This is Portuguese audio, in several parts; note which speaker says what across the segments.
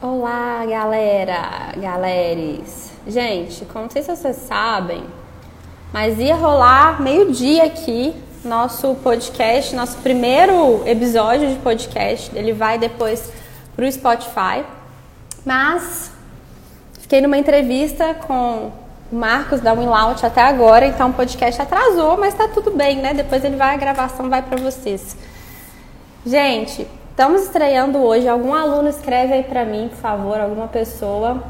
Speaker 1: Olá, galera, galeres. Gente, como não sei se vocês sabem, mas ia rolar meio-dia aqui nosso podcast, nosso primeiro episódio de podcast. Ele vai depois pro Spotify. Mas fiquei numa entrevista com o Marcos da Winlout até agora, então o podcast atrasou, mas tá tudo bem, né? Depois ele vai, a gravação vai para vocês. Gente, Estamos estreando hoje. Algum aluno escreve aí para mim, por favor, alguma pessoa.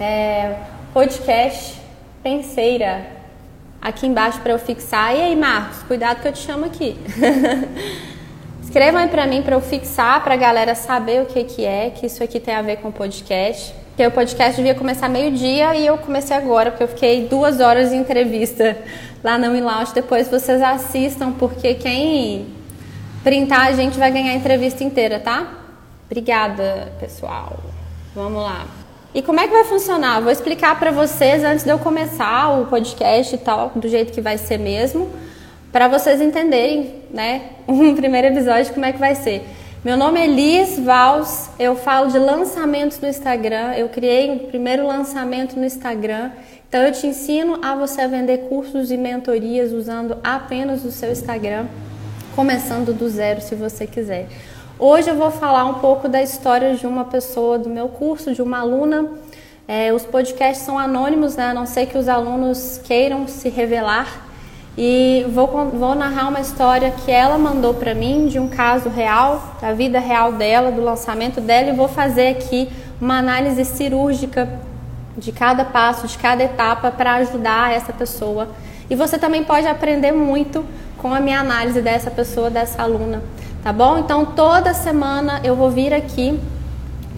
Speaker 1: É, podcast Penseira. Aqui embaixo para eu fixar. E aí, Marcos, cuidado que eu te chamo aqui. Escrevam aí para mim para eu fixar, para a galera saber o que, que é, que isso aqui tem a ver com o podcast. Porque o podcast devia começar meio-dia e eu comecei agora, porque eu fiquei duas horas de entrevista lá na WeLaunch. Depois vocês assistam, porque quem printar, a gente vai ganhar a entrevista inteira, tá? Obrigada, pessoal. Vamos lá. E como é que vai funcionar? Vou explicar para vocês antes de eu começar o podcast e tal, do jeito que vai ser mesmo, para vocês entenderem, né, um primeiro episódio como é que vai ser. Meu nome é Liz Vals, eu falo de lançamentos no Instagram. Eu criei o um primeiro lançamento no Instagram. Então eu te ensino a você vender cursos e mentorias usando apenas o seu Instagram começando do zero se você quiser. Hoje eu vou falar um pouco da história de uma pessoa do meu curso, de uma aluna. É, os podcasts são anônimos, né? a não ser que os alunos queiram se revelar. E vou, vou narrar uma história que ela mandou para mim, de um caso real, da vida real dela, do lançamento dela, e vou fazer aqui uma análise cirúrgica de cada passo, de cada etapa, para ajudar essa pessoa. E você também pode aprender muito com a minha análise dessa pessoa, dessa aluna, tá bom? Então toda semana eu vou vir aqui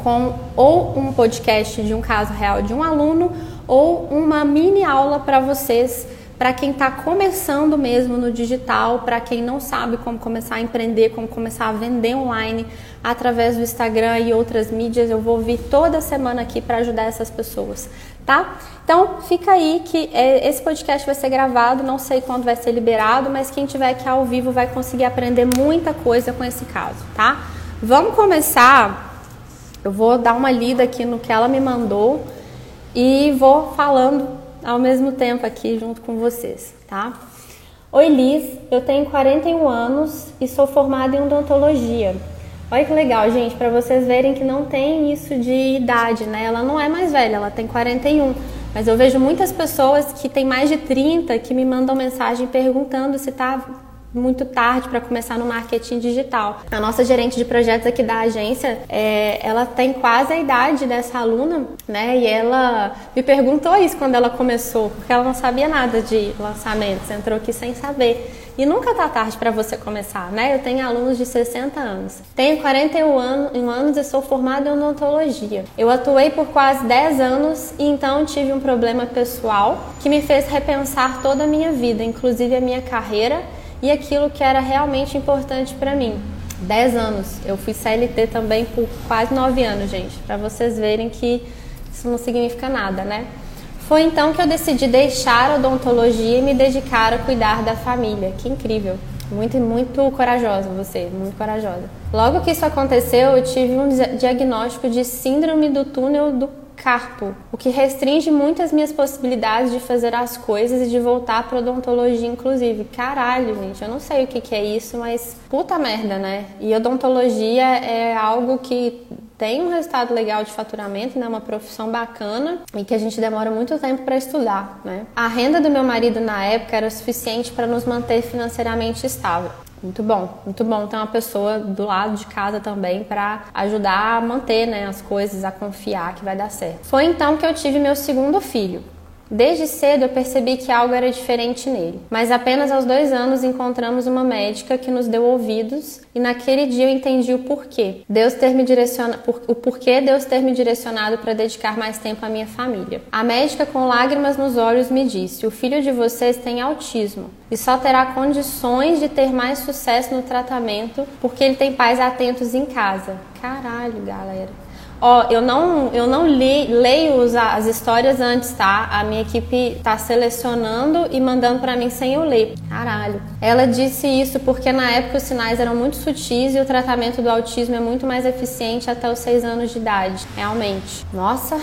Speaker 1: com ou um podcast de um caso real de um aluno ou uma mini aula para vocês para quem está começando mesmo no digital, para quem não sabe como começar a empreender, como começar a vender online através do Instagram e outras mídias, eu vou vir toda semana aqui para ajudar essas pessoas, tá? Então fica aí que é, esse podcast vai ser gravado, não sei quando vai ser liberado, mas quem tiver aqui ao vivo vai conseguir aprender muita coisa com esse caso, tá? Vamos começar. Eu vou dar uma lida aqui no que ela me mandou e vou falando ao mesmo tempo aqui junto com vocês, tá? Oi Liz, eu tenho 41 anos e sou formada em odontologia. Olha que legal, gente, para vocês verem que não tem isso de idade, né? Ela não é mais velha, ela tem 41. Mas eu vejo muitas pessoas que têm mais de 30 que me mandam mensagem perguntando se tá muito tarde para começar no marketing digital. A nossa gerente de projetos aqui da agência, é, ela tem quase a idade dessa aluna, né? E ela me perguntou isso quando ela começou, porque ela não sabia nada de lançamentos, entrou aqui sem saber. E nunca tá tarde para você começar, né? Eu tenho alunos de 60 anos. Tenho 41 anos e sou formada em odontologia. Eu atuei por quase 10 anos e então tive um problema pessoal que me fez repensar toda a minha vida, inclusive a minha carreira e aquilo que era realmente importante para mim. 10 anos. Eu fui CLT também por quase 9 anos, gente, para vocês verem que isso não significa nada, né? Foi então que eu decidi deixar a odontologia e me dedicar a cuidar da família. Que incrível! Muito, muito corajosa você, muito corajosa. Logo que isso aconteceu, eu tive um diagnóstico de síndrome do túnel do carpo, o que restringe muito as minhas possibilidades de fazer as coisas e de voltar para odontologia, inclusive. Caralho, gente, eu não sei o que, que é isso, mas puta merda, né? E odontologia é algo que tem um resultado legal de faturamento, né? Uma profissão bacana e que a gente demora muito tempo para estudar, né? A renda do meu marido na época era suficiente para nos manter financeiramente estável. Muito bom, muito bom ter uma pessoa do lado de casa também para ajudar a manter né, as coisas, a confiar que vai dar certo. Foi então que eu tive meu segundo filho. Desde cedo eu percebi que algo era diferente nele, mas apenas aos dois anos encontramos uma médica que nos deu ouvidos e naquele dia eu entendi o porquê. Deus ter me direcionado, o porquê Deus ter me direcionado para dedicar mais tempo à minha família. A médica com lágrimas nos olhos me disse: "O filho de vocês tem autismo e só terá condições de ter mais sucesso no tratamento porque ele tem pais atentos em casa." Caralho, galera. Ó, eu não, eu não li, leio os, as histórias antes, tá? A minha equipe tá selecionando e mandando para mim sem eu ler. Caralho. Ela disse isso porque na época os sinais eram muito sutis e o tratamento do autismo é muito mais eficiente até os seis anos de idade. Realmente. Nossa,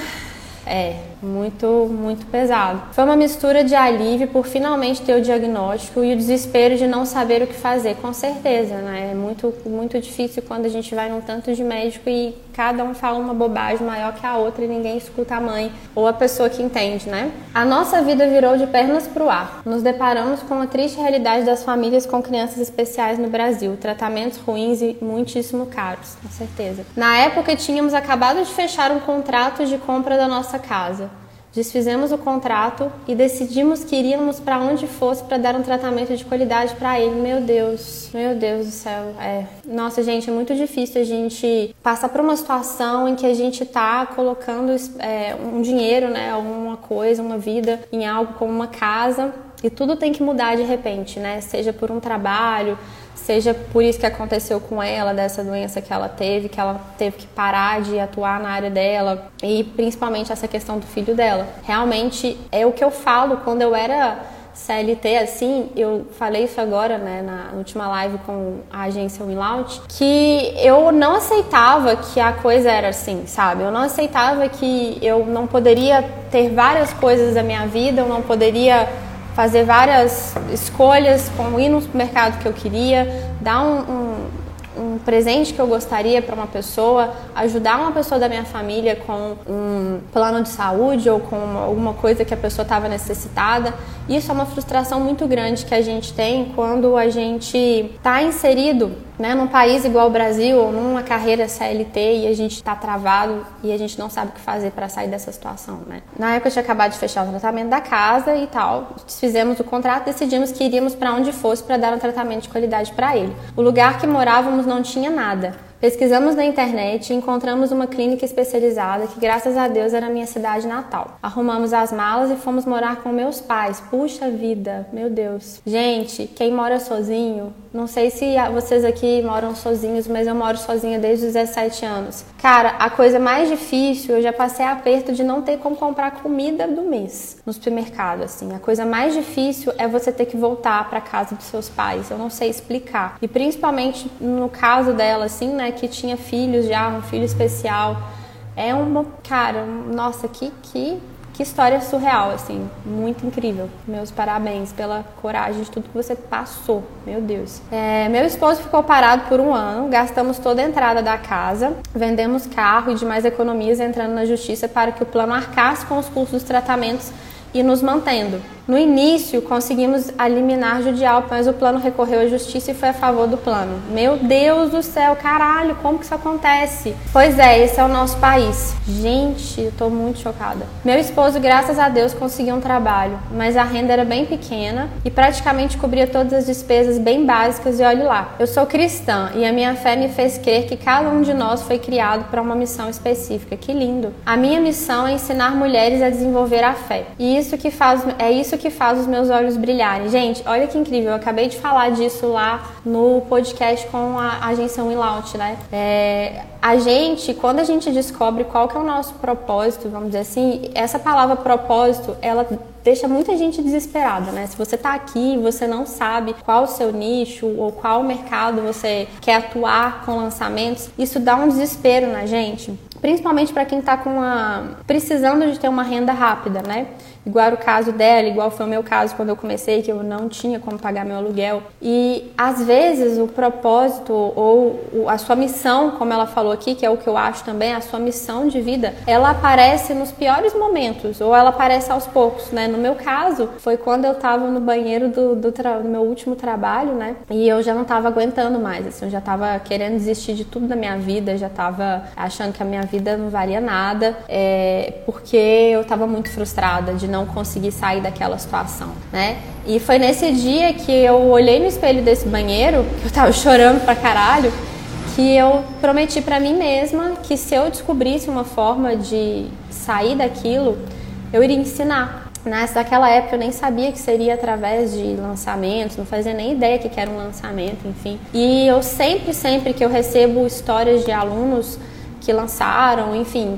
Speaker 1: é, muito, muito pesado. Foi uma mistura de alívio por finalmente ter o diagnóstico e o desespero de não saber o que fazer, com certeza, né? É muito, muito difícil quando a gente vai num tanto de médico e cada um fala uma bobagem maior que a outra e ninguém escuta a mãe ou a pessoa que entende, né? A nossa vida virou de pernas pro ar. Nos deparamos com a triste realidade das famílias com crianças especiais no Brasil, tratamentos ruins e muitíssimo caros, com certeza. Na época tínhamos acabado de fechar um contrato de compra da nossa casa. Desfizemos o contrato e decidimos que iríamos para onde fosse para dar um tratamento de qualidade para ele. Meu Deus, meu Deus do céu. É. Nossa, gente, é muito difícil a gente passar por uma situação em que a gente está colocando é, um dinheiro, né, alguma coisa, uma vida em algo como uma casa e tudo tem que mudar de repente, né? Seja por um trabalho, seja por isso que aconteceu com ela, dessa doença que ela teve, que ela teve que parar de atuar na área dela e principalmente essa questão do filho dela. Realmente é o que eu falo quando eu era CLT assim, eu falei isso agora, né, na última live com a agência Winlout, que eu não aceitava que a coisa era assim, sabe? Eu não aceitava que eu não poderia ter várias coisas da minha vida, eu não poderia fazer várias escolhas, como ir no supermercado que eu queria, dar um, um, um presente que eu gostaria para uma pessoa, ajudar uma pessoa da minha família com um plano de saúde ou com alguma coisa que a pessoa estava necessitada. Isso é uma frustração muito grande que a gente tem quando a gente está inserido né, num país igual o Brasil ou numa carreira CLT e a gente está travado e a gente não sabe o que fazer para sair dessa situação, né? Na época eu tinha acabado de fechar o tratamento da casa e tal, desfizemos o contrato, decidimos que iríamos para onde fosse para dar um tratamento de qualidade para ele. O lugar que morávamos não tinha nada. Pesquisamos na internet e encontramos uma clínica especializada que, graças a Deus, era minha cidade natal. Arrumamos as malas e fomos morar com meus pais. Puxa vida, meu Deus. Gente, quem mora sozinho, não sei se vocês aqui moram sozinhos, mas eu moro sozinha desde os 17 anos. Cara, a coisa mais difícil, eu já passei aperto de não ter como comprar comida do mês no supermercado, assim. A coisa mais difícil é você ter que voltar para casa dos seus pais. Eu não sei explicar. E principalmente no caso dela, assim, né? Que tinha filhos já, um filho especial. É uma, cara, nossa, que, que, que história surreal, assim, muito incrível. Meus parabéns pela coragem de tudo que você passou, meu Deus. É, meu esposo ficou parado por um ano, gastamos toda a entrada da casa, vendemos carro e demais economias entrando na justiça para que o plano arcasse com os custos dos tratamentos e nos mantendo. No início, conseguimos eliminar Judial, mas o plano recorreu à justiça e foi a favor do plano. Meu Deus do céu, caralho, como que isso acontece? Pois é, esse é o nosso país. Gente, eu tô muito chocada. Meu esposo, graças a Deus, conseguiu um trabalho, mas a renda era bem pequena e praticamente cobria todas as despesas bem básicas e olhe lá. Eu sou cristã e a minha fé me fez crer que cada um de nós foi criado para uma missão específica. Que lindo. A minha missão é ensinar mulheres a desenvolver a fé. E isso que faz é isso que faz os meus olhos brilharem. Gente, olha que incrível, eu acabei de falar disso lá no podcast com a agência Willaut, né? É, a gente, quando a gente descobre qual que é o nosso propósito, vamos dizer assim, essa palavra propósito, ela deixa muita gente desesperada, né? Se você tá aqui e você não sabe qual o seu nicho ou qual mercado você quer atuar com lançamentos, isso dá um desespero na gente principalmente para quem está com uma precisando de ter uma renda rápida, né? Igual era o caso dela, igual foi o meu caso quando eu comecei, que eu não tinha como pagar meu aluguel. E às vezes o propósito ou a sua missão, como ela falou aqui, que é o que eu acho também, a sua missão de vida, ela aparece nos piores momentos ou ela aparece aos poucos, né? No meu caso, foi quando eu tava no banheiro do, do, do meu último trabalho, né? E eu já não tava aguentando mais, assim, eu já tava querendo desistir de tudo da minha vida, já tava achando que a minha vida não valia nada, é, porque eu tava muito frustrada de não conseguir sair daquela situação, né? E foi nesse dia que eu olhei no espelho desse banheiro, que eu tava chorando pra caralho, que eu prometi para mim mesma que se eu descobrisse uma forma de sair daquilo, eu iria ensinar. Naquela época eu nem sabia que seria através de lançamentos, não fazia nem ideia que era um lançamento, enfim. E eu sempre, sempre que eu recebo histórias de alunos que lançaram, enfim,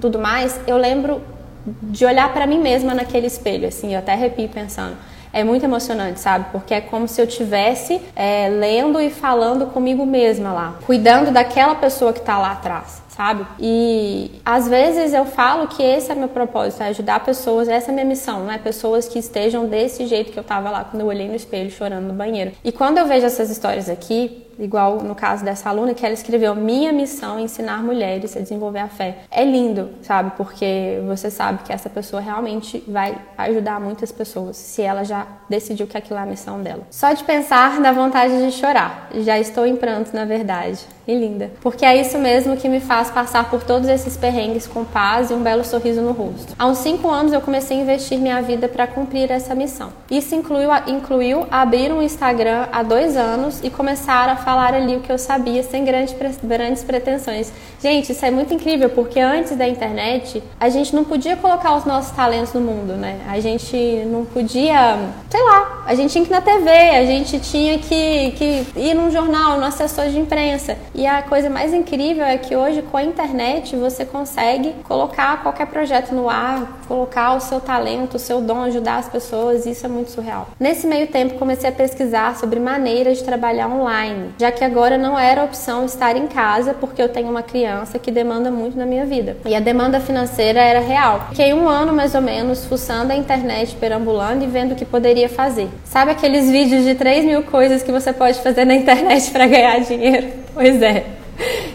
Speaker 1: tudo mais, eu lembro de olhar para mim mesma naquele espelho, assim, eu até arrepio pensando. É muito emocionante, sabe? Porque é como se eu tivesse é, lendo e falando comigo mesma lá, cuidando daquela pessoa que está lá atrás sabe? E às vezes eu falo que esse é meu propósito, é ajudar pessoas, essa é minha missão, né? Pessoas que estejam desse jeito que eu tava lá quando eu olhei no espelho chorando no banheiro. E quando eu vejo essas histórias aqui, igual no caso dessa aluna que ela escreveu minha missão é ensinar mulheres a desenvolver a fé. É lindo, sabe? Porque você sabe que essa pessoa realmente vai ajudar muitas pessoas se ela já decidiu que aquilo é a missão dela. Só de pensar dá vontade de chorar. Já estou em pranto, na verdade. E linda. Porque é isso mesmo que me faz passar por todos esses perrengues com paz e um belo sorriso no rosto. Há uns cinco anos eu comecei a investir minha vida para cumprir essa missão. Isso incluiu, incluiu abrir um Instagram há dois anos e começar a falar ali o que eu sabia sem grandes, grandes pretensões. Gente, isso é muito incrível porque antes da internet a gente não podia colocar os nossos talentos no mundo, né? A gente não podia, sei lá, a gente tinha que ir na TV, a gente tinha que, que ir num jornal, no assessor de imprensa. E a coisa mais incrível é que hoje com a internet você consegue colocar qualquer projeto no ar, colocar o seu talento, o seu dom, ajudar as pessoas, isso é muito surreal. Nesse meio tempo comecei a pesquisar sobre maneiras de trabalhar online já que agora não era opção estar em casa porque eu tenho uma criança que demanda muito na minha vida. E a demanda financeira era real. Fiquei um ano mais ou menos fuçando a internet, perambulando e vendo o que poderia fazer. Sabe aqueles vídeos de 3 mil coisas que você pode fazer na internet para ganhar dinheiro? Pois é.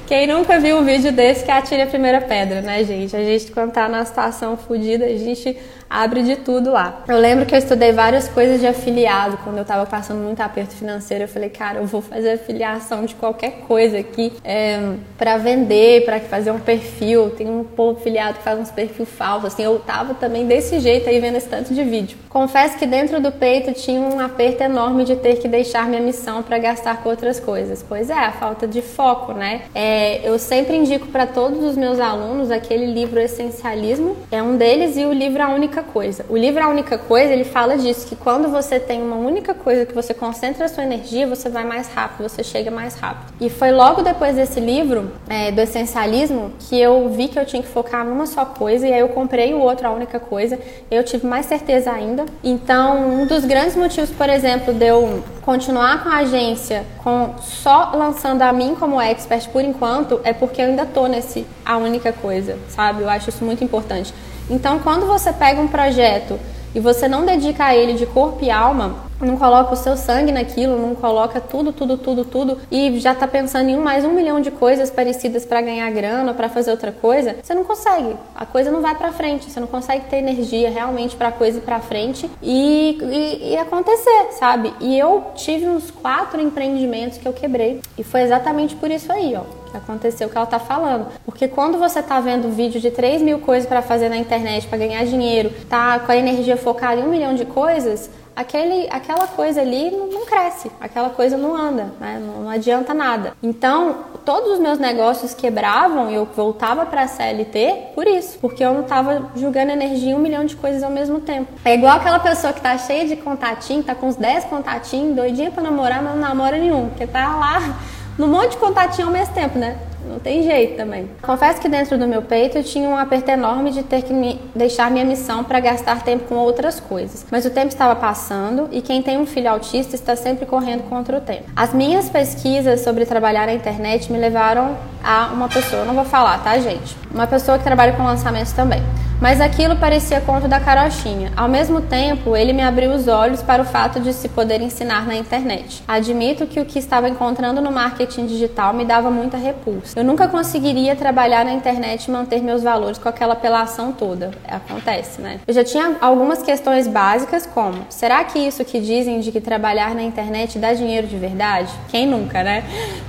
Speaker 1: Quem nunca viu um vídeo desse que atire a primeira pedra, né, gente? A gente, quando tá na situação fodida, a gente abre de tudo lá. Eu lembro que eu estudei várias coisas de afiliado quando eu tava passando muito aperto financeiro. Eu falei, cara, eu vou fazer afiliação de qualquer coisa aqui é, para vender, para fazer um perfil. Tem um povo afiliado que faz uns perfis falsos. Assim, eu tava também desse jeito aí vendo esse tanto de vídeo. Confesso que dentro do peito tinha um aperto enorme de ter que deixar minha missão para gastar com outras coisas. Pois é, a falta de foco, né? É, eu sempre indico para todos os meus alunos aquele livro Essencialismo, é um deles, e o livro A Única única coisa. O livro A Única Coisa, ele fala disso, que quando você tem uma única coisa que você concentra a sua energia, você vai mais rápido, você chega mais rápido. E foi logo depois desse livro, é, do essencialismo, que eu vi que eu tinha que focar numa só coisa, e aí eu comprei o outro A Única Coisa, eu tive mais certeza ainda. Então, um dos grandes motivos, por exemplo, de eu continuar com a agência, com só lançando a mim como expert por enquanto, é porque eu ainda tô nesse A Única Coisa, sabe? Eu acho isso muito importante. Então, quando você pega um projeto e você não dedica a ele de corpo e alma, não coloca o seu sangue naquilo, não coloca tudo, tudo, tudo, tudo e já tá pensando em mais um milhão de coisas parecidas para ganhar grana, para fazer outra coisa, você não consegue. A coisa não vai para frente, você não consegue ter energia realmente para coisa ir para frente e, e, e, acontecer, sabe? E eu tive uns quatro empreendimentos que eu quebrei e foi exatamente por isso aí, ó que aconteceu, que ela tá falando. Porque quando você tá vendo vídeo de 3 mil coisas para fazer na internet, para ganhar dinheiro, tá com a energia focada em um milhão de coisas, aquele, aquela coisa ali não, não cresce, aquela coisa não anda, né? não, não, adianta nada. Então, todos os meus negócios quebravam e eu voltava para a CLT por isso, porque eu não estava jogando energia em um milhão de coisas ao mesmo tempo. É igual aquela pessoa que tá cheia de contatinho, tá com uns 10 contatinhos, doidinha para namorar, mas não namora nenhum, porque tá lá num monte de contatinho ao mesmo tempo, né? Não tem jeito também. Confesso que dentro do meu peito eu tinha um aperto enorme de ter que me deixar minha missão para gastar tempo com outras coisas. Mas o tempo estava passando e quem tem um filho autista está sempre correndo contra o tempo. As minhas pesquisas sobre trabalhar na internet me levaram a uma pessoa, não vou falar, tá, gente? Uma pessoa que trabalha com lançamentos também. Mas aquilo parecia conto da carochinha. Ao mesmo tempo, ele me abriu os olhos para o fato de se poder ensinar na internet. Admito que o que estava encontrando no marketing digital me dava muita repulsa. Eu nunca conseguiria trabalhar na internet e manter meus valores com aquela apelação toda. Acontece, né? Eu já tinha algumas questões básicas, como: será que isso que dizem de que trabalhar na internet dá dinheiro de verdade? Quem nunca, né?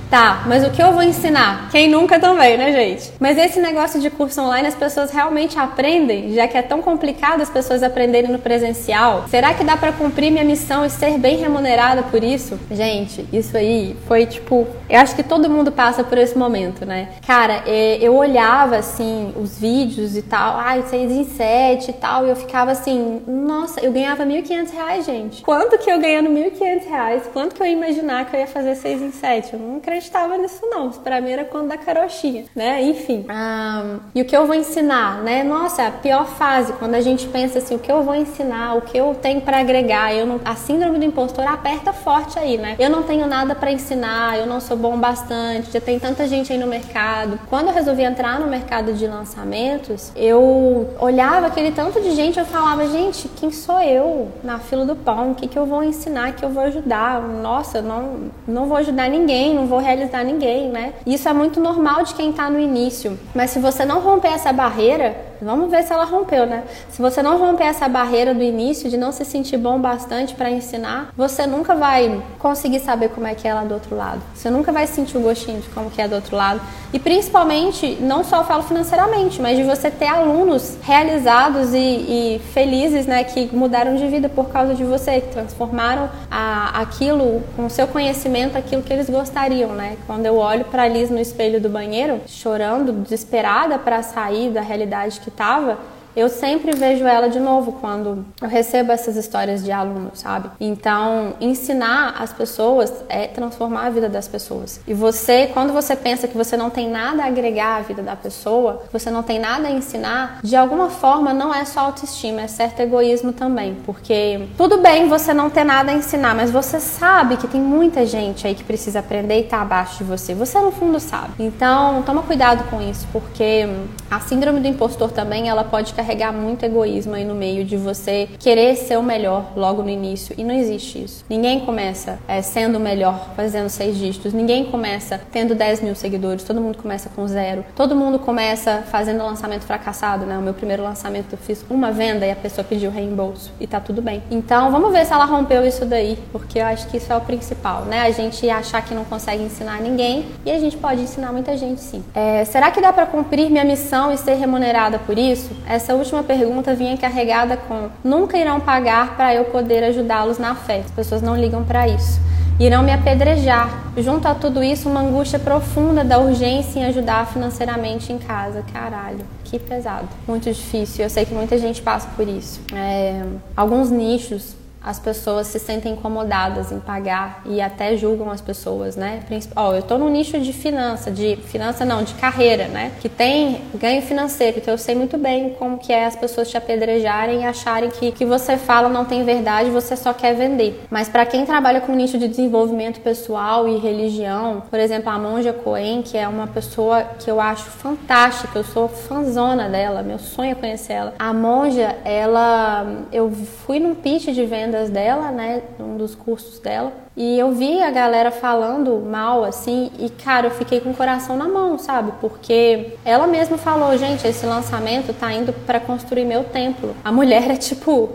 Speaker 1: Tá, mas o que eu vou ensinar? Quem nunca também, né, gente? Mas esse negócio de curso online as pessoas realmente aprendem, já que é tão complicado as pessoas aprenderem no presencial. Será que dá para cumprir minha missão e ser bem remunerada por isso? Gente, isso aí foi tipo, eu acho que todo mundo passa por esse momento, né? Cara, é, eu olhava assim os vídeos e tal, ai, seis em sete e tal, e eu ficava assim, nossa, eu ganhava 1.500 reais, gente. Quanto que eu ganhando 1.500 reais? Quanto que eu ia imaginar que eu ia fazer seis em sete? Eu não acreditava nisso não. Para mim era quando da carochinha, né? Enfim. Um, e o que eu vou ensinar, né? Nossa, a pior fase, quando a gente pensa assim, o que eu vou ensinar, o que eu tenho para agregar, eu não, a síndrome do impostor aperta forte aí, né? Eu não tenho nada para ensinar, eu não sou bom bastante, já tem tanta gente aí no mercado. Quando eu resolvi entrar no mercado de lançamentos, eu olhava aquele tanto de gente, eu falava, gente, quem sou eu na fila do pão? O que, que eu vou ensinar, que eu vou ajudar? Nossa, não, não vou ajudar ninguém, não vou realizar ninguém, né? Isso é muito normal de quem está no início. Mas se você não romper essa barreira, Vamos ver se ela rompeu, né? Se você não romper essa barreira do início de não se sentir bom bastante para ensinar, você nunca vai conseguir saber como é que é lá do outro lado. Você nunca vai sentir o gostinho de como que é do outro lado. E principalmente, não só falo financeiramente, mas de você ter alunos realizados e, e felizes, né, que mudaram de vida por causa de você, que transformaram a, aquilo, com o seu conhecimento, aquilo que eles gostariam, né? Quando eu olho para Liz no espelho do banheiro, chorando, desesperada para sair da realidade que estava, eu sempre vejo ela de novo quando eu recebo essas histórias de alunos, sabe? Então, ensinar as pessoas é transformar a vida das pessoas. E você, quando você pensa que você não tem nada a agregar à vida da pessoa, você não tem nada a ensinar, de alguma forma não é só autoestima, é certo egoísmo também. Porque tudo bem você não ter nada a ensinar, mas você sabe que tem muita gente aí que precisa aprender e tá abaixo de você. Você no fundo sabe. Então, toma cuidado com isso, porque a síndrome do impostor também, ela pode carregar muito egoísmo aí no meio de você querer ser o melhor logo no início. E não existe isso. Ninguém começa é, sendo o melhor fazendo seis dígitos. Ninguém começa tendo 10 mil seguidores. Todo mundo começa com zero. Todo mundo começa fazendo lançamento fracassado, né? O meu primeiro lançamento eu fiz uma venda e a pessoa pediu reembolso. E tá tudo bem. Então vamos ver se ela rompeu isso daí. Porque eu acho que isso é o principal, né? A gente achar que não consegue ensinar ninguém e a gente pode ensinar muita gente sim. É, será que dá para cumprir minha missão e ser remunerada por isso? Essa última pergunta vinha carregada com: nunca irão pagar para eu poder ajudá-los na fé. As pessoas não ligam para isso. Irão me apedrejar. Junto a tudo isso, uma angústia profunda da urgência em ajudar financeiramente em casa. Caralho, que pesado. Muito difícil. Eu sei que muita gente passa por isso. É, alguns nichos as pessoas se sentem incomodadas em pagar e até julgam as pessoas, né? Ó, oh, eu tô no nicho de finança, de finança não, de carreira, né? Que tem ganho financeiro, então eu sei muito bem como que é as pessoas te apedrejarem e acharem que que você fala não tem verdade, você só quer vender. Mas para quem trabalha com nicho de desenvolvimento pessoal e religião, por exemplo, a Monja Coen, que é uma pessoa que eu acho fantástica, eu sou fanzona dela, meu sonho é conhecer ela. A Monja, ela eu fui num pitch de venda vendas dela, né, um dos cursos dela, e eu vi a galera falando mal assim, e cara, eu fiquei com o coração na mão, sabe? Porque ela mesma falou, gente, esse lançamento tá indo para construir meu templo. A mulher é tipo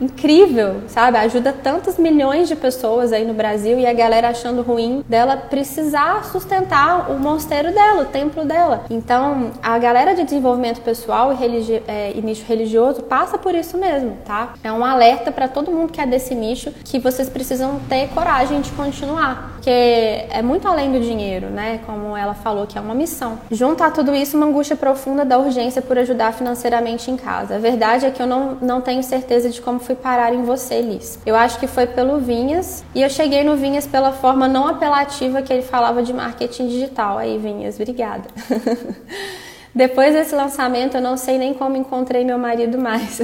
Speaker 1: incrível, sabe? Ajuda tantos milhões de pessoas aí no Brasil e a galera achando ruim dela precisar sustentar o mosteiro dela, o templo dela. Então, a galera de desenvolvimento pessoal e, religi é, e nicho religioso passa por isso mesmo, tá? É um alerta para todo mundo que é desse nicho que vocês precisam ter coragem de continuar, porque é muito além do dinheiro, né? Como ela falou que é uma missão. Junto a tudo isso, uma angústia profunda da urgência por ajudar financeiramente em casa. A verdade é que eu não, não tenho certeza de como fui parar em você, Liz. Eu acho que foi pelo Vinhas e eu cheguei no Vinhas pela forma não apelativa que ele falava de marketing digital. Aí, Vinhas, obrigada. Depois desse lançamento, eu não sei nem como encontrei meu marido mais.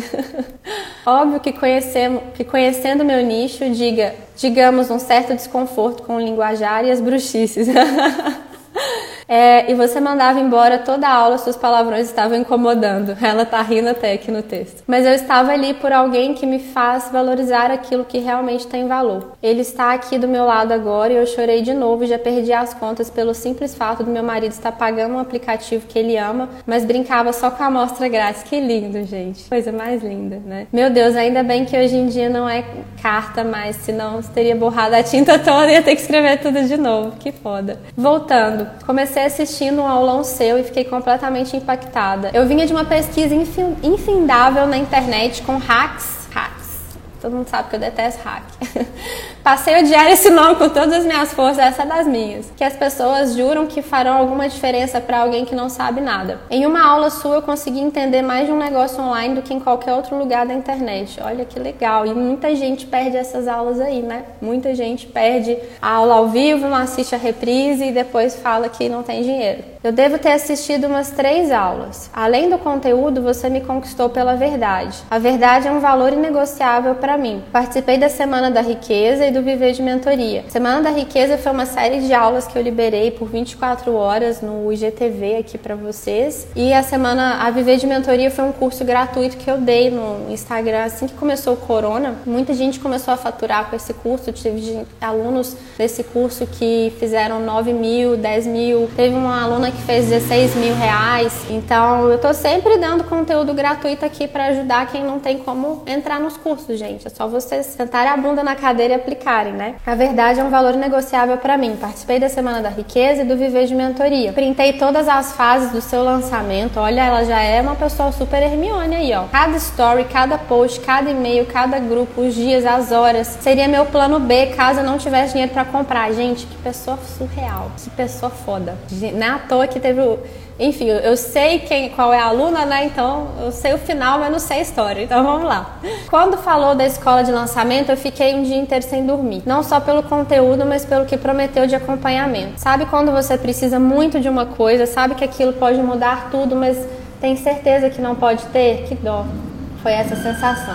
Speaker 1: Óbvio que, que conhecendo meu nicho, diga, digamos, um certo desconforto com o linguajar e as bruxices. É, e você mandava embora toda a aula, seus palavrões estavam incomodando. Ela tá rindo até aqui no texto. Mas eu estava ali por alguém que me faz valorizar aquilo que realmente tem valor. Ele está aqui do meu lado agora e eu chorei de novo e já perdi as contas pelo simples fato do meu marido estar pagando um aplicativo que ele ama, mas brincava só com a amostra grátis. Que lindo, gente. Coisa mais linda, né? Meu Deus, ainda bem que hoje em dia não é carta mais, senão teria borrado a tinta toda e ia ter que escrever tudo de novo. Que foda. Voltando, comecei comecei assistindo um aulão seu e fiquei completamente impactada. Eu vinha de uma pesquisa infindável na internet com hacks. Todo mundo sabe que eu detesto hack. Passei a odiar esse nome com todas as minhas forças, essa é das minhas. Que as pessoas juram que farão alguma diferença para alguém que não sabe nada. Em uma aula sua eu consegui entender mais de um negócio online do que em qualquer outro lugar da internet. Olha que legal. E muita gente perde essas aulas aí, né? Muita gente perde a aula ao vivo, não assiste a reprise e depois fala que não tem dinheiro. Eu devo ter assistido umas três aulas. Além do conteúdo, você me conquistou pela verdade. A verdade é um valor inegociável para mim. Participei da Semana da Riqueza e do Viver de Mentoria. Semana da Riqueza foi uma série de aulas que eu liberei por 24 horas no IGTV aqui para vocês. E a Semana a Viver de Mentoria foi um curso gratuito que eu dei no Instagram assim que começou o corona. Muita gente começou a faturar com esse curso. Tive alunos desse curso que fizeram 9 mil, 10 mil. Teve uma aluna que fez 16 mil reais. Então eu tô sempre dando conteúdo gratuito aqui para ajudar quem não tem como entrar nos cursos, gente. É só vocês sentarem a bunda na cadeira e aplicarem, né? A verdade é um valor negociável para mim. Participei da Semana da Riqueza e do Viver de Mentoria. Printei todas as fases do seu lançamento. Olha, ela já é uma pessoa super Hermione aí, ó. Cada story, cada post, cada e-mail, cada grupo, os dias, as horas. Seria meu plano B caso eu não tivesse dinheiro para comprar. Gente, que pessoa surreal. Que pessoa foda. Não é à toa que teve o enfim, eu sei quem, qual é a aluna, né? Então eu sei o final, mas não sei a história. Então vamos lá. Quando falou da escola de lançamento, eu fiquei um dia inteiro sem dormir. Não só pelo conteúdo, mas pelo que prometeu de acompanhamento. Sabe quando você precisa muito de uma coisa, sabe que aquilo pode mudar tudo, mas tem certeza que não pode ter? Que dó. Foi essa sensação.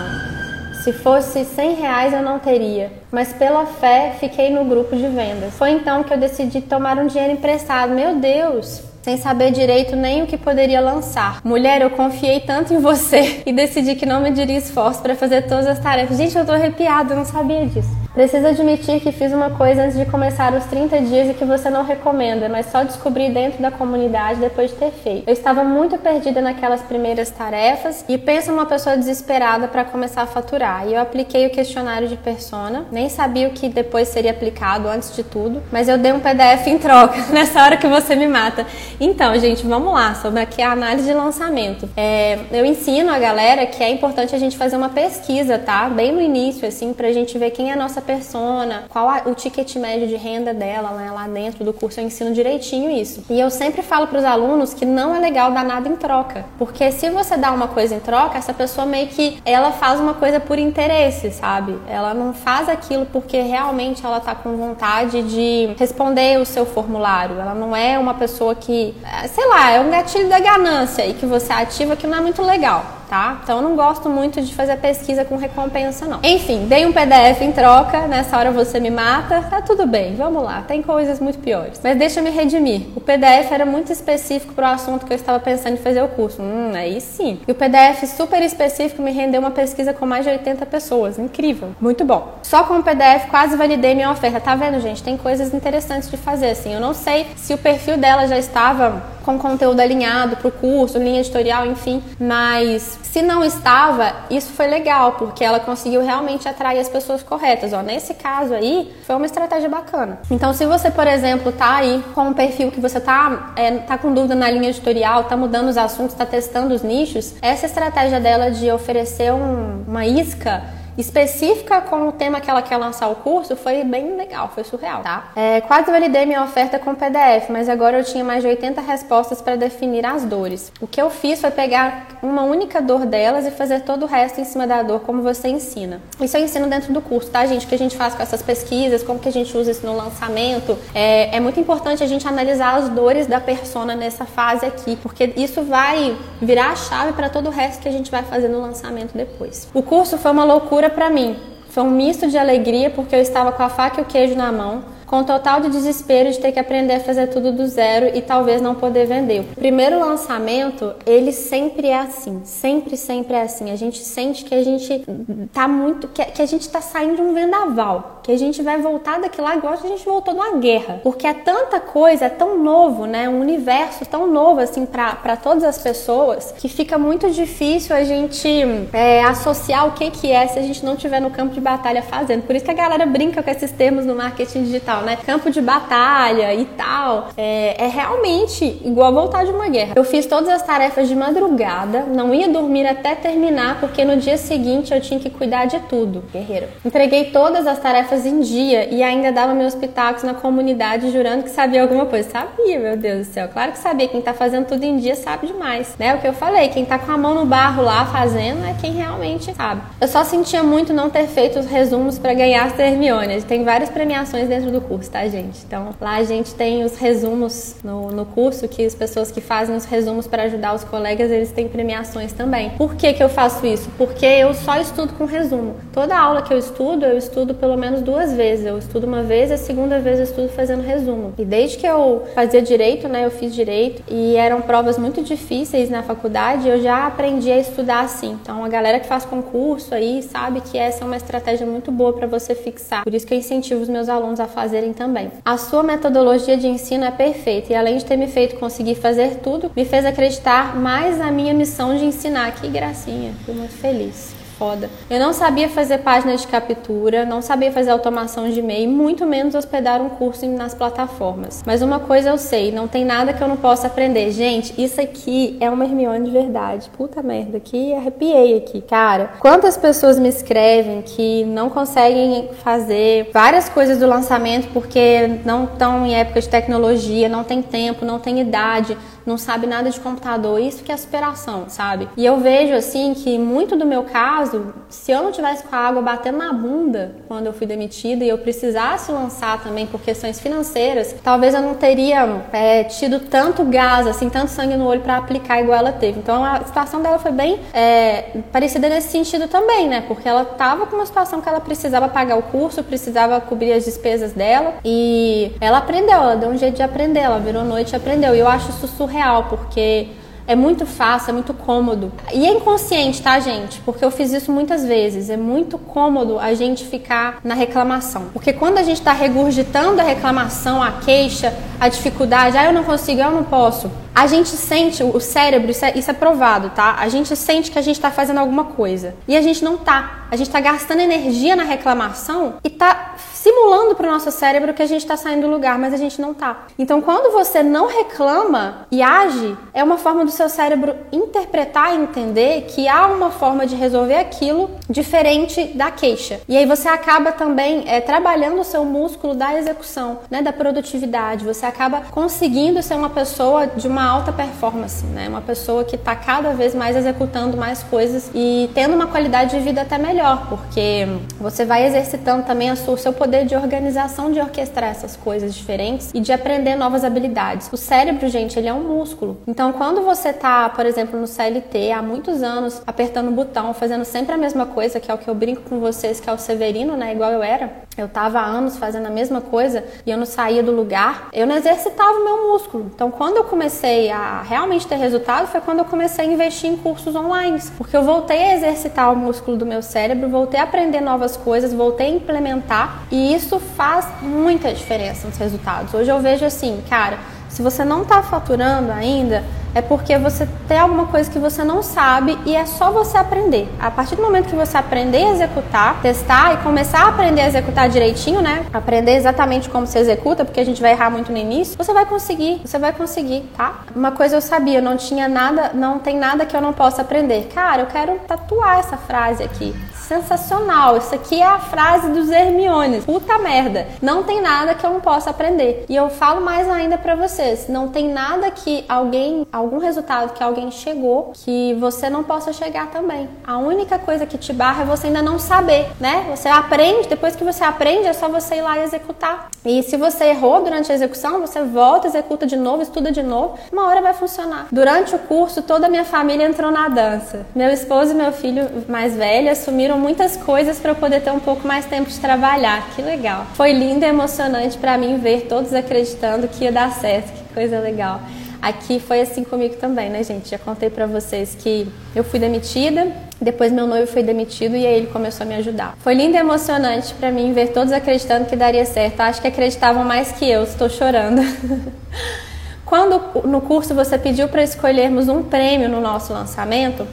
Speaker 1: Se fosse 100 reais eu não teria, mas pela fé fiquei no grupo de vendas. Foi então que eu decidi tomar um dinheiro emprestado. Meu Deus, sem saber direito nem o que poderia lançar. Mulher, eu confiei tanto em você e decidi que não mediria esforço para fazer todas as tarefas. Gente, eu tô arrepiada, eu não sabia disso. Preciso admitir que fiz uma coisa antes de começar os 30 dias e que você não recomenda, mas só descobri dentro da comunidade depois de ter feito. Eu estava muito perdida naquelas primeiras tarefas e pensa uma pessoa desesperada para começar a faturar. E eu apliquei o questionário de persona, nem sabia o que depois seria aplicado antes de tudo, mas eu dei um PDF em troca nessa hora que você me mata. Então, gente, vamos lá sobre aqui a análise de lançamento. É, eu ensino a galera que é importante a gente fazer uma pesquisa, tá? Bem no início, assim, pra gente ver quem é a nossa persona, qual a, o ticket médio de renda dela né, lá dentro do curso, eu ensino direitinho isso. E eu sempre falo para os alunos que não é legal dar nada em troca, porque se você dá uma coisa em troca, essa pessoa meio que ela faz uma coisa por interesse, sabe? Ela não faz aquilo porque realmente ela tá com vontade de responder o seu formulário. Ela não é uma pessoa que, sei lá, é um gatilho da ganância e que você ativa que não é muito legal tá? Então eu não gosto muito de fazer pesquisa com recompensa, não. Enfim, dei um PDF em troca, nessa hora você me mata, tá tudo bem, vamos lá, tem coisas muito piores. Mas deixa eu me redimir. O PDF era muito específico para o assunto que eu estava pensando em fazer o curso. Hum, aí sim. E o PDF super específico me rendeu uma pesquisa com mais de 80 pessoas. Incrível. Muito bom. Só com o PDF quase validei minha oferta. Tá vendo, gente? Tem coisas interessantes de fazer, assim. Eu não sei se o perfil dela já estava com conteúdo alinhado para o curso, linha editorial, enfim, mas se não estava, isso foi legal, porque ela conseguiu realmente atrair as pessoas corretas. Ó, nesse caso aí, foi uma estratégia bacana. Então, se você, por exemplo, tá aí com um perfil que você tá, é, tá com dúvida na linha editorial, tá mudando os assuntos, tá testando os nichos, essa estratégia dela de oferecer um, uma isca específica com o tema que ela quer lançar o curso foi bem legal, foi surreal, tá? É, quase validei minha oferta com PDF, mas agora eu tinha mais de 80 respostas para definir as dores. O que eu fiz foi pegar uma única dor delas e fazer todo o resto em cima da dor, como você ensina. Isso eu ensino dentro do curso, tá, gente? O que a gente faz com essas pesquisas, como que a gente usa isso no lançamento. É, é muito importante a gente analisar as dores da persona nessa fase aqui, porque isso vai virar a chave para todo o resto que a gente vai fazer no lançamento depois. O curso foi uma loucura loucura para mim. Foi um misto de alegria porque eu estava com a faca e o queijo na mão, com total de desespero de ter que aprender a fazer tudo do zero e talvez não poder vender. O primeiro lançamento, ele sempre é assim, sempre, sempre é assim. A gente sente que a gente tá muito, que, que a gente tá saindo de um vendaval, que a gente vai voltar daquilo lá igual a gente voltou de uma guerra, porque é tanta coisa, é tão novo, né? Um universo tão novo assim para todas as pessoas que fica muito difícil a gente é, associar o que que é se a gente não estiver no campo de batalha fazendo. Por isso que a galera brinca com esses termos no marketing digital né? Campo de batalha e tal. É, é realmente igual voltar de uma guerra. Eu fiz todas as tarefas de madrugada, não ia dormir até terminar, porque no dia seguinte eu tinha que cuidar de tudo. Guerreira. Entreguei todas as tarefas tarefas em dia e ainda dava meus pitacos na comunidade jurando que sabia alguma coisa. Sabia, meu Deus do céu. Claro que sabia. Quem tá fazendo tudo em dia sabe demais. Né? O que eu falei, quem tá com a mão no barro lá fazendo é quem realmente sabe. Eu só sentia muito não ter feito os resumos para ganhar as Hermione. Tem várias premiações dentro do curso, tá, gente? Então lá a gente tem os resumos no, no curso, que as pessoas que fazem os resumos para ajudar os colegas, eles têm premiações também. Por que, que eu faço isso? Porque eu só estudo com resumo. Toda aula que eu estudo, eu estudo pelo menos duas vezes. Eu estudo uma vez, a segunda vez eu estudo fazendo resumo. E desde que eu fazia direito, né, eu fiz direito e eram provas muito difíceis na faculdade, eu já aprendi a estudar assim. Então a galera que faz concurso aí sabe que essa é uma estratégia muito boa para você fixar. Por isso que eu incentivo os meus alunos a fazerem também. A sua metodologia de ensino é perfeita e além de ter me feito conseguir fazer tudo, me fez acreditar mais na minha missão de ensinar. Que gracinha, fui muito feliz foda. Eu não sabia fazer página de captura, não sabia fazer automação de e-mail, muito menos hospedar um curso nas plataformas. Mas uma coisa eu sei, não tem nada que eu não possa aprender. Gente, isso aqui é uma Hermione de verdade. Puta merda, que arrepiei aqui. Cara, quantas pessoas me escrevem que não conseguem fazer várias coisas do lançamento porque não estão em época de tecnologia, não tem tempo, não tem idade, não sabe nada de computador, isso que é superação, sabe? E eu vejo assim que muito do meu caso, se eu não tivesse com a água batendo na bunda quando eu fui demitida e eu precisasse lançar também por questões financeiras, talvez eu não teria é, tido tanto gás, assim, tanto sangue no olho para aplicar igual ela teve. Então a situação dela foi bem é, parecida nesse sentido também, né? Porque ela tava com uma situação que ela precisava pagar o curso, precisava cobrir as despesas dela e ela aprendeu, ela deu um jeito de aprender, ela virou noite e aprendeu. E eu acho isso surreal surreal, porque é muito fácil, é muito cômodo. E é inconsciente, tá, gente? Porque eu fiz isso muitas vezes. É muito cômodo a gente ficar na reclamação. Porque quando a gente está regurgitando a reclamação, a queixa, a dificuldade, ah, eu não consigo, eu não posso. A gente sente, o cérebro, isso é, isso é provado, tá? A gente sente que a gente está fazendo alguma coisa. E a gente não tá. A gente está gastando energia na reclamação e tá simulando para o nosso cérebro que a gente está saindo do lugar, mas a gente não tá. Então, quando você não reclama e age, é uma forma do seu cérebro interpretar e entender que há uma forma de resolver aquilo diferente da queixa. E aí você acaba também é, trabalhando o seu músculo da execução, né, da produtividade. Você acaba conseguindo ser uma pessoa de uma alta performance, né, uma pessoa que está cada vez mais executando mais coisas e tendo uma qualidade de vida até melhor, porque você vai exercitando também o seu poder poder de organização de orquestrar essas coisas diferentes e de aprender novas habilidades. O cérebro, gente, ele é um músculo. Então, quando você tá, por exemplo, no CLT há muitos anos, apertando o botão, fazendo sempre a mesma coisa, que é o que eu brinco com vocês, que é o Severino, né, igual eu era, eu tava há anos fazendo a mesma coisa e eu não saía do lugar, eu não exercitava o meu músculo. Então, quando eu comecei a realmente ter resultado, foi quando eu comecei a investir em cursos online, porque eu voltei a exercitar o músculo do meu cérebro, voltei a aprender novas coisas, voltei a implementar e isso faz muita diferença nos resultados. Hoje eu vejo assim, cara, se você não está faturando ainda, é porque você tem alguma coisa que você não sabe e é só você aprender. A partir do momento que você aprender a executar, testar e começar a aprender a executar direitinho, né? Aprender exatamente como se executa, porque a gente vai errar muito no início, você vai conseguir, você vai conseguir, tá? Uma coisa eu sabia, eu não tinha nada, não tem nada que eu não possa aprender. Cara, eu quero tatuar essa frase aqui sensacional. Isso aqui é a frase dos Hermiones. Puta merda. Não tem nada que eu não possa aprender. E eu falo mais ainda para vocês. Não tem nada que alguém, algum resultado que alguém chegou que você não possa chegar também. A única coisa que te barra é você ainda não saber, né? Você aprende, depois que você aprende é só você ir lá e executar. E se você errou durante a execução, você volta, executa de novo, estuda de novo, uma hora vai funcionar. Durante o curso, toda a minha família entrou na dança. Meu esposo e meu filho mais velho assumiram muitas coisas para eu poder ter um pouco mais tempo de trabalhar. Que legal. Foi lindo e emocionante para mim ver todos acreditando que ia dar certo. Que coisa legal. Aqui foi assim comigo também, né, gente? Já contei para vocês que eu fui demitida, depois meu noivo foi demitido e aí ele começou a me ajudar. Foi lindo e emocionante para mim ver todos acreditando que daria certo. Acho que acreditavam mais que eu, estou chorando. Quando no curso você pediu para escolhermos um prêmio no nosso lançamento,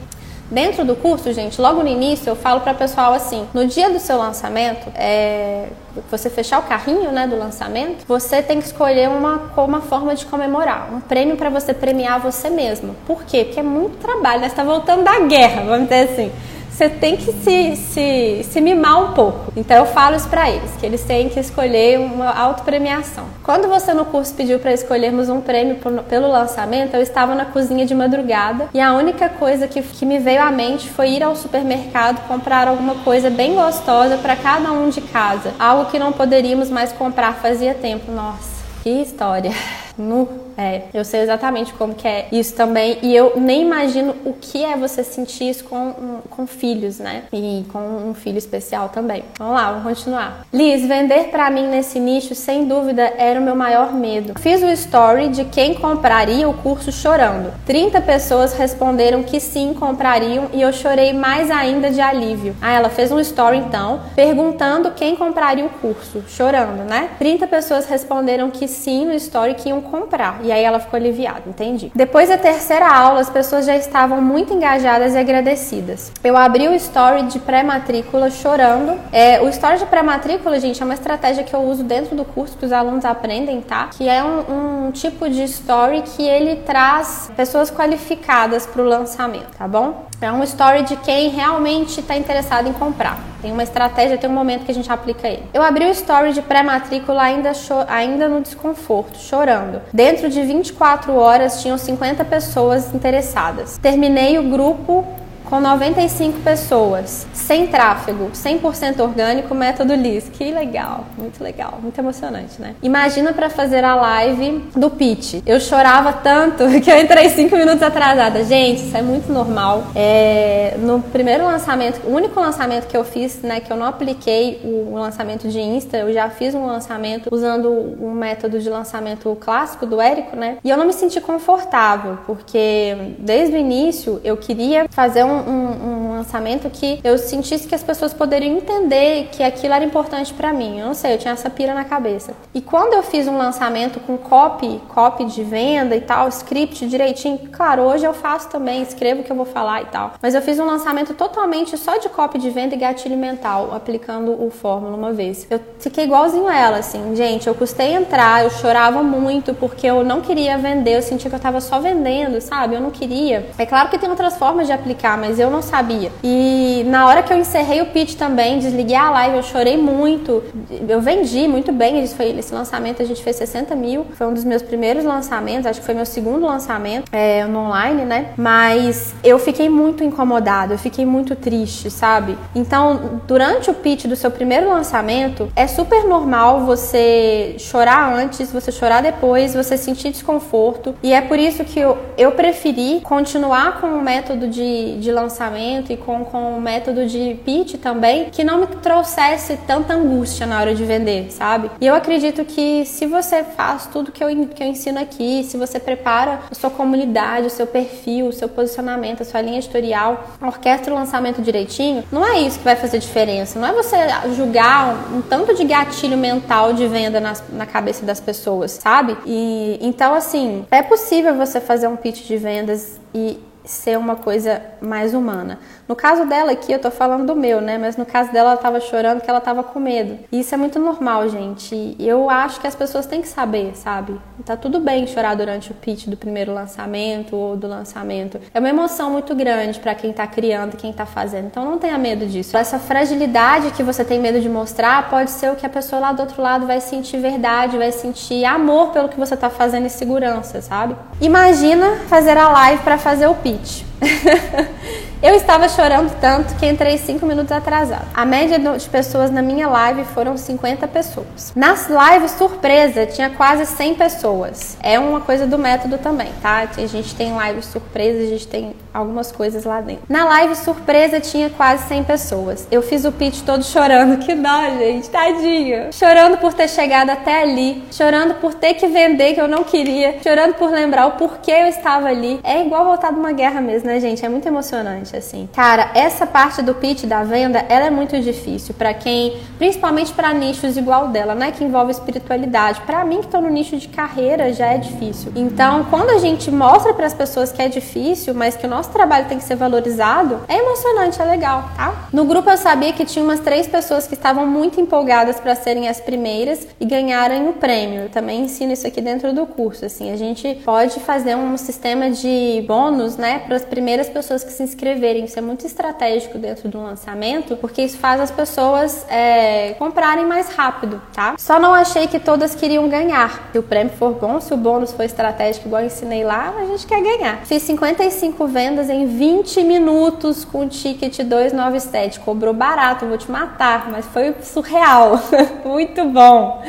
Speaker 1: Dentro do curso, gente, logo no início eu falo para o pessoal assim: no dia do seu lançamento, é, você fechar o carrinho né, do lançamento, você tem que escolher uma, uma forma de comemorar, um prêmio para você premiar você mesmo. Por quê? Porque é muito trabalho, né? Você está voltando da guerra, vamos dizer assim. Você tem que se, se, se mimar um pouco. Então eu falo isso para eles, que eles têm que escolher uma autopremiação. Quando você no curso pediu para escolhermos um prêmio pelo lançamento, eu estava na cozinha de madrugada e a única coisa que, que me veio à mente foi ir ao supermercado comprar alguma coisa bem gostosa para cada um de casa. Algo que não poderíamos mais comprar fazia tempo. Nossa, que história. No, é, eu sei exatamente como que é isso também e eu nem imagino o que é você sentir isso com, com filhos, né? E com um filho especial também. Vamos lá, vamos continuar. Liz, vender para mim nesse nicho, sem dúvida, era o meu maior medo. Fiz o story de quem compraria o curso chorando. 30 pessoas responderam que sim, comprariam e eu chorei mais ainda de alívio. Ah, ela fez um story então, perguntando quem compraria o curso, chorando, né? 30 pessoas responderam que sim no story que iam comprar. E aí ela ficou aliviada, entendi. Depois da terceira aula, as pessoas já estavam muito engajadas e agradecidas. Eu abri o story de pré-matrícula chorando. É, o story de pré-matrícula, gente, é uma estratégia que eu uso dentro do curso que os alunos aprendem, tá? Que é um, um tipo de story que ele traz pessoas qualificadas para o lançamento, tá bom? É um story de quem realmente está interessado em comprar. Tem uma estratégia, tem um momento que a gente aplica ele. Eu abri o story de pré-matrícula ainda, ainda no desconforto, chorando. Dentro de 24 horas tinham 50 pessoas interessadas. Terminei o grupo com 95 pessoas, sem tráfego, 100% orgânico, método LIS. Que legal, muito legal, muito emocionante, né? Imagina para fazer a live do pitch. Eu chorava tanto que eu entrei 5 minutos atrasada. Gente, isso é muito normal. É, no primeiro lançamento, o único lançamento que eu fiz, né, que eu não apliquei o lançamento de Insta, eu já fiz um lançamento usando um método de lançamento clássico do Érico, né? E eu não me senti confortável, porque desde o início eu queria fazer um um, um, lançamento que eu sentisse que as pessoas poderiam entender que aquilo era importante para mim. Eu não sei, eu tinha essa pira na cabeça. E quando eu fiz um lançamento com copy, copy de venda e tal, script direitinho, claro, hoje eu faço também, escrevo o que eu vou falar e tal. Mas eu fiz um lançamento totalmente só de copy de venda e gatilho mental, aplicando o fórmula uma vez. Eu fiquei igualzinho ela, assim, gente, eu custei entrar, eu chorava muito porque eu não queria vender, eu sentia que eu tava só vendendo, sabe? Eu não queria. É claro que tem outras formas de aplicar, mas eu não sabia. E na hora que eu encerrei o pitch também, desliguei a live, eu chorei muito. Eu vendi muito bem. Esse, foi, esse lançamento a gente fez 60 mil. Foi um dos meus primeiros lançamentos, acho que foi meu segundo lançamento é, no online, né? Mas eu fiquei muito incomodada, eu fiquei muito triste, sabe? Então, durante o pitch do seu primeiro lançamento, é super normal você chorar antes, você chorar depois, você sentir desconforto. E é por isso que eu, eu preferi continuar com o método de, de lançamento e com, com o método de pitch também, que não me trouxesse tanta angústia na hora de vender, sabe? E eu acredito que se você faz tudo que eu, que eu ensino aqui, se você prepara a sua comunidade, o seu perfil, o seu posicionamento, a sua linha editorial, orquestra o lançamento direitinho, não é isso que vai fazer diferença. Não é você julgar um, um tanto de gatilho mental de venda na, na cabeça das pessoas, sabe? E então, assim, é possível você fazer um pitch de vendas e ser uma coisa mais humana. No caso dela aqui, eu tô falando do meu, né? Mas no caso dela, ela tava chorando que ela tava com medo. E isso é muito normal, gente. E eu acho que as pessoas têm que saber, sabe? Tá tudo bem chorar durante o pitch do primeiro lançamento ou do lançamento. É uma emoção muito grande para quem tá criando, quem tá fazendo. Então não tenha medo disso. Essa fragilidade que você tem medo de mostrar pode ser o que a pessoa lá do outro lado vai sentir verdade, vai sentir amor pelo que você tá fazendo e segurança, sabe? Imagina fazer a live para fazer o pitch palpite. Eu estava chorando tanto que entrei 5 minutos atrasado. A média de pessoas na minha live foram 50 pessoas. Nas lives surpresa tinha quase 100 pessoas. É uma coisa do método também, tá? A gente tem live surpresa, a gente tem algumas coisas lá dentro. Na live surpresa tinha quase 100 pessoas. Eu fiz o pitch todo chorando. Que dó, gente, tadinha. Chorando por ter chegado até ali, chorando por ter que vender que eu não queria, chorando por lembrar o porquê eu estava ali. É igual voltar de uma guerra mesmo, né, gente? É muito emocionante assim. Cara, essa parte do pitch da venda, ela é muito difícil para quem, principalmente para nichos igual dela, né, que envolve espiritualidade. Para mim que tô no nicho de carreira já é difícil. Então, quando a gente mostra para as pessoas que é difícil, mas que o nosso trabalho tem que ser valorizado, é emocionante, é legal, tá? No grupo eu sabia que tinha umas três pessoas que estavam muito empolgadas para serem as primeiras e ganharem o prêmio. Eu também ensino isso aqui dentro do curso, assim, a gente pode fazer um sistema de bônus, né, para primeiras pessoas que se inscreverem. Isso é muito estratégico dentro do lançamento, porque isso faz as pessoas é, comprarem mais rápido, tá? Só não achei que todas queriam ganhar. Se o prêmio for bom, se o bônus for estratégico, igual eu ensinei lá, a gente quer ganhar. Fiz 55 vendas em 20 minutos com o ticket 297. Cobrou barato, vou te matar, mas foi surreal. muito bom.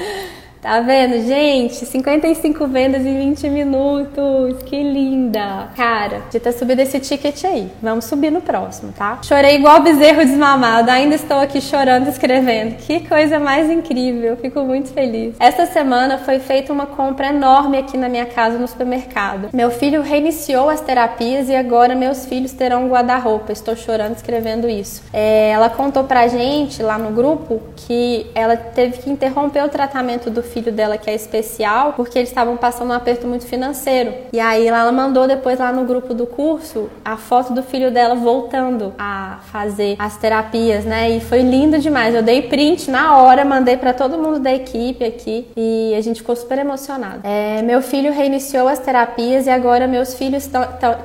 Speaker 1: Tá vendo, gente? 55 vendas em 20 minutos. Que linda. Cara, de ter subido esse ticket aí. Vamos subir no próximo, tá? Chorei igual bezerro desmamado. Ainda estou aqui chorando escrevendo. Que coisa mais incrível. Fico muito feliz. Essa semana foi feita uma compra enorme aqui na minha casa no supermercado. Meu filho reiniciou as terapias e agora meus filhos terão um guarda-roupa. Estou chorando escrevendo isso. É, ela contou pra gente lá no grupo que ela teve que interromper o tratamento do filho dela que é especial, porque eles estavam passando um aperto muito financeiro. E aí ela mandou depois lá no grupo do curso a foto do filho dela voltando a fazer as terapias, né? E foi lindo demais. Eu dei print na hora, mandei para todo mundo da equipe aqui e a gente ficou super emocionado. É, meu filho reiniciou as terapias e agora meus filhos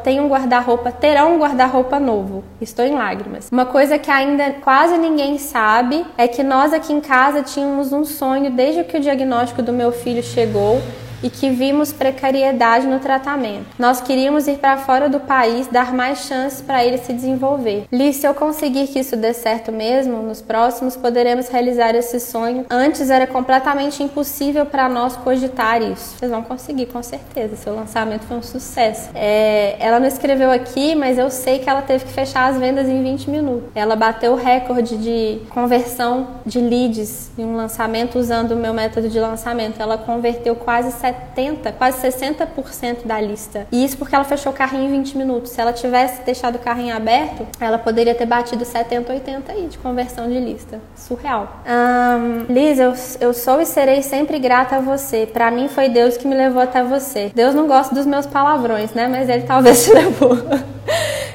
Speaker 1: têm um guarda-roupa, terão um guarda-roupa novo. Estou em lágrimas. Uma coisa que ainda quase ninguém sabe é que nós aqui em casa tínhamos um sonho desde que o diagnóstico diagnóstico do meu filho chegou e que vimos precariedade no tratamento. Nós queríamos ir para fora do país, dar mais chances para ele se desenvolver. Li, se eu conseguir que isso dê certo mesmo, nos próximos poderemos realizar esse sonho. Antes era completamente impossível para nós cogitar isso. Vocês vão conseguir, com certeza. Seu lançamento foi um sucesso. É, ela não escreveu aqui, mas eu sei que ela teve que fechar as vendas em 20 minutos. Ela bateu o recorde de conversão de leads em um lançamento usando o meu método de lançamento. Ela converteu quase 70, quase 60% da lista. E isso porque ela fechou o carrinho em 20 minutos. Se ela tivesse deixado o carrinho aberto, ela poderia ter batido 70, 80 aí de conversão de lista. Surreal. Um, Liz, eu, eu sou e serei sempre grata a você. Para mim foi Deus que me levou até você. Deus não gosta dos meus palavrões, né? Mas ele talvez te levou.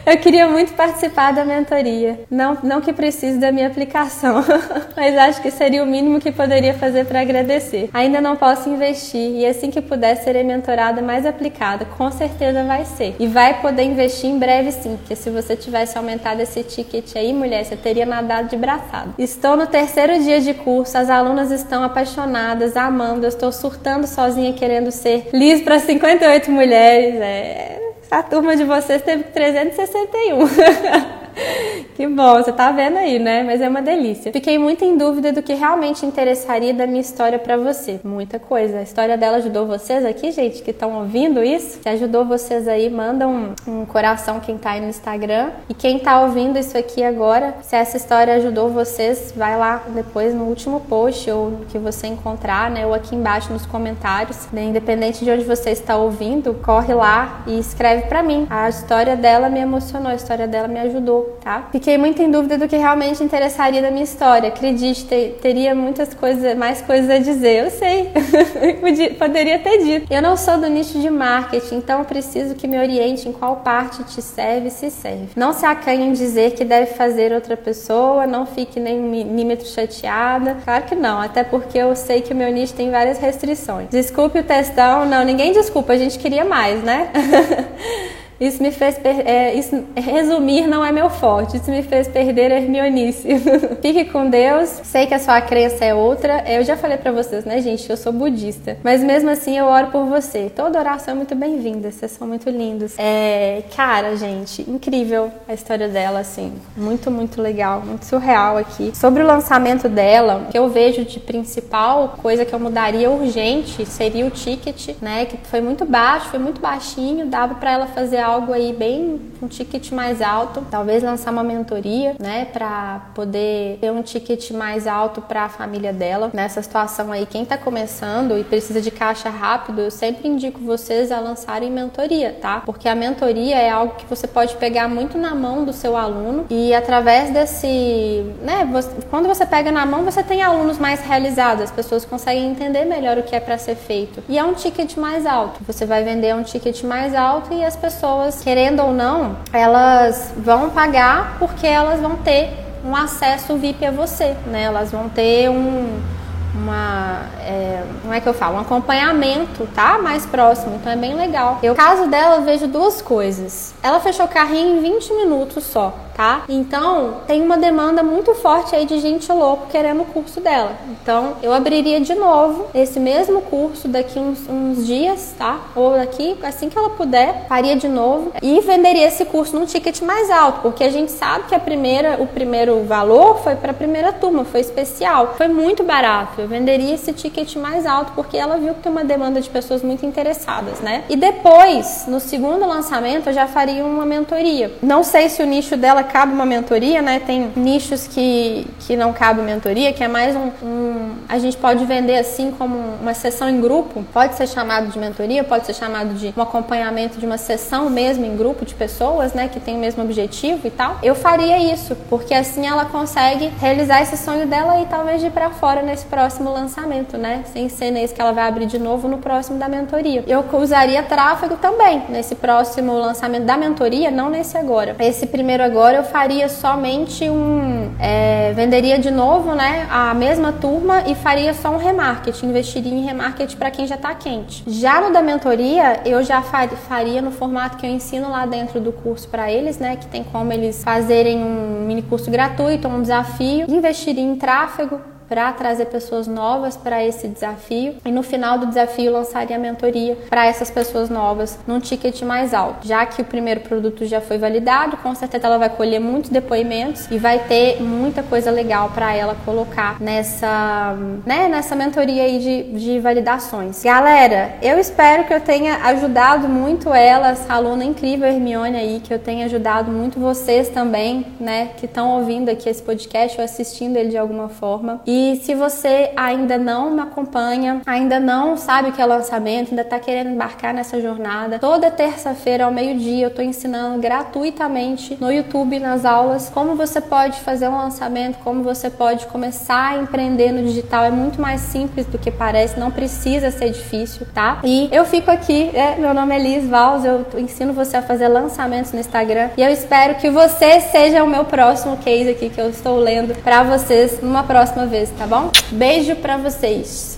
Speaker 1: Eu queria muito participar da mentoria. Não, não que precise da minha aplicação, mas acho que seria o mínimo que poderia fazer para agradecer. Ainda não posso investir e assim que puder serei mentorada mais aplicada, com certeza vai ser. E vai poder investir em breve sim, porque se você tivesse aumentado esse ticket aí, mulher, você teria nadado de braçada. Estou no terceiro dia de curso, as alunas estão apaixonadas, amando, eu estou surtando sozinha querendo ser Liz para 58 mulheres. É a turma de vocês teve 361. que bom, você tá vendo aí, né? Mas é uma delícia. Fiquei muito em dúvida do que realmente interessaria da minha história para você. Muita coisa. A história dela ajudou vocês aqui, gente, que estão ouvindo isso? Se ajudou vocês aí, manda um, um coração quem tá aí no Instagram. E quem tá ouvindo isso aqui agora, se essa história ajudou vocês, vai lá depois no último post ou que você encontrar, né? Ou aqui embaixo nos comentários. Né? Independente de onde você está ouvindo, corre lá e escreve para mim. A história dela me emocionou, a história dela me ajudou tá? Fiquei muito em dúvida do que realmente interessaria da minha história. Acredite, ter, teria muitas coisas, mais coisas a dizer. Eu sei, Podia, poderia ter dito. Eu não sou do nicho de marketing, então preciso que me oriente em qual parte te serve e se serve. Não se acanhe em dizer que deve fazer outra pessoa, não fique nem milímetro chateada. Claro que não, até porque eu sei que o meu nicho tem várias restrições. Desculpe o testão, não, ninguém desculpa, a gente queria mais, né? Isso me fez é, isso, resumir não é meu forte. Isso me fez perder a Hermionice. Fique com Deus. Sei que a sua crença é outra. Eu já falei para vocês, né, gente? Eu sou budista. Mas mesmo assim eu oro por você. Toda oração é muito bem-vinda. Vocês são muito lindos. É, cara, gente, incrível a história dela, assim. Muito, muito legal. Muito surreal aqui. Sobre o lançamento dela, o que eu vejo de principal coisa que eu mudaria urgente seria o ticket, né? Que foi muito baixo, foi muito baixinho. Dava para ela fazer algo algo aí bem um ticket mais alto, talvez lançar uma mentoria, né, para poder ter um ticket mais alto para a família dela. Nessa situação aí, quem está começando e precisa de caixa rápido, eu sempre indico vocês a lançarem mentoria, tá? Porque a mentoria é algo que você pode pegar muito na mão do seu aluno e através desse, né, você, quando você pega na mão, você tem alunos mais realizados, as pessoas conseguem entender melhor o que é para ser feito. E é um ticket mais alto. Você vai vender um ticket mais alto e as pessoas pessoas, querendo ou não, elas vão pagar porque elas vão ter um acesso VIP a você, né? Elas vão ter um, uma é, como é que eu falo? Um acompanhamento, tá? Mais próximo. Então é bem legal. Eu, caso dela, eu vejo duas coisas. Ela fechou o carrinho em 20 minutos só tá? Então, tem uma demanda muito forte aí de gente louco querendo o curso dela. Então, eu abriria de novo esse mesmo curso daqui uns, uns dias, tá? Ou daqui, assim que ela puder, faria de novo e venderia esse curso num ticket mais alto, porque a gente sabe que a primeira, o primeiro valor foi para a primeira turma, foi especial, foi muito barato. Eu venderia esse ticket mais alto porque ela viu que tem uma demanda de pessoas muito interessadas, né? E depois, no segundo lançamento, eu já faria uma mentoria. Não sei se o nicho dela ela cabe uma mentoria, né? Tem nichos que, que não cabe mentoria, que é mais um, um, A gente pode vender assim como uma sessão em grupo, pode ser chamado de mentoria, pode ser chamado de um acompanhamento de uma sessão mesmo em grupo de pessoas, né? Que tem o mesmo objetivo e tal. Eu faria isso, porque assim ela consegue realizar esse sonho dela e talvez ir para fora nesse próximo lançamento, né? Sem ser nesse que ela vai abrir de novo no próximo da mentoria. Eu usaria tráfego também nesse próximo lançamento da mentoria, não nesse agora. Esse primeiro agora eu faria somente um. É, venderia de novo né, a mesma turma e faria só um remarketing, investiria em remarketing para quem já está quente. Já no da mentoria, eu já faria no formato que eu ensino lá dentro do curso para eles, né? Que tem como eles fazerem um mini curso gratuito, um desafio, investiria em tráfego, para trazer pessoas novas para esse desafio e no final do desafio lançaria a mentoria para essas pessoas novas num ticket mais alto. Já que o primeiro produto já foi validado, com certeza ela vai colher muitos depoimentos e vai ter muita coisa legal para ela colocar nessa, né, nessa mentoria aí de, de validações. Galera, eu espero que eu tenha ajudado muito ela, essa aluna incrível Hermione aí, que eu tenha ajudado muito vocês também, né, que estão ouvindo aqui esse podcast ou assistindo ele de alguma forma. E e se você ainda não me acompanha, ainda não sabe que é lançamento, ainda está querendo embarcar nessa jornada, toda terça-feira ao meio-dia eu estou ensinando gratuitamente no YouTube, nas aulas, como você pode fazer um lançamento, como você pode começar a empreender no digital. É muito mais simples do que parece, não precisa ser difícil, tá? E eu fico aqui, é, meu nome é Liz Valls, eu ensino você a fazer lançamentos no Instagram e eu espero que você seja o meu próximo case aqui que eu estou lendo para vocês numa próxima vez tá bom? Beijo para vocês.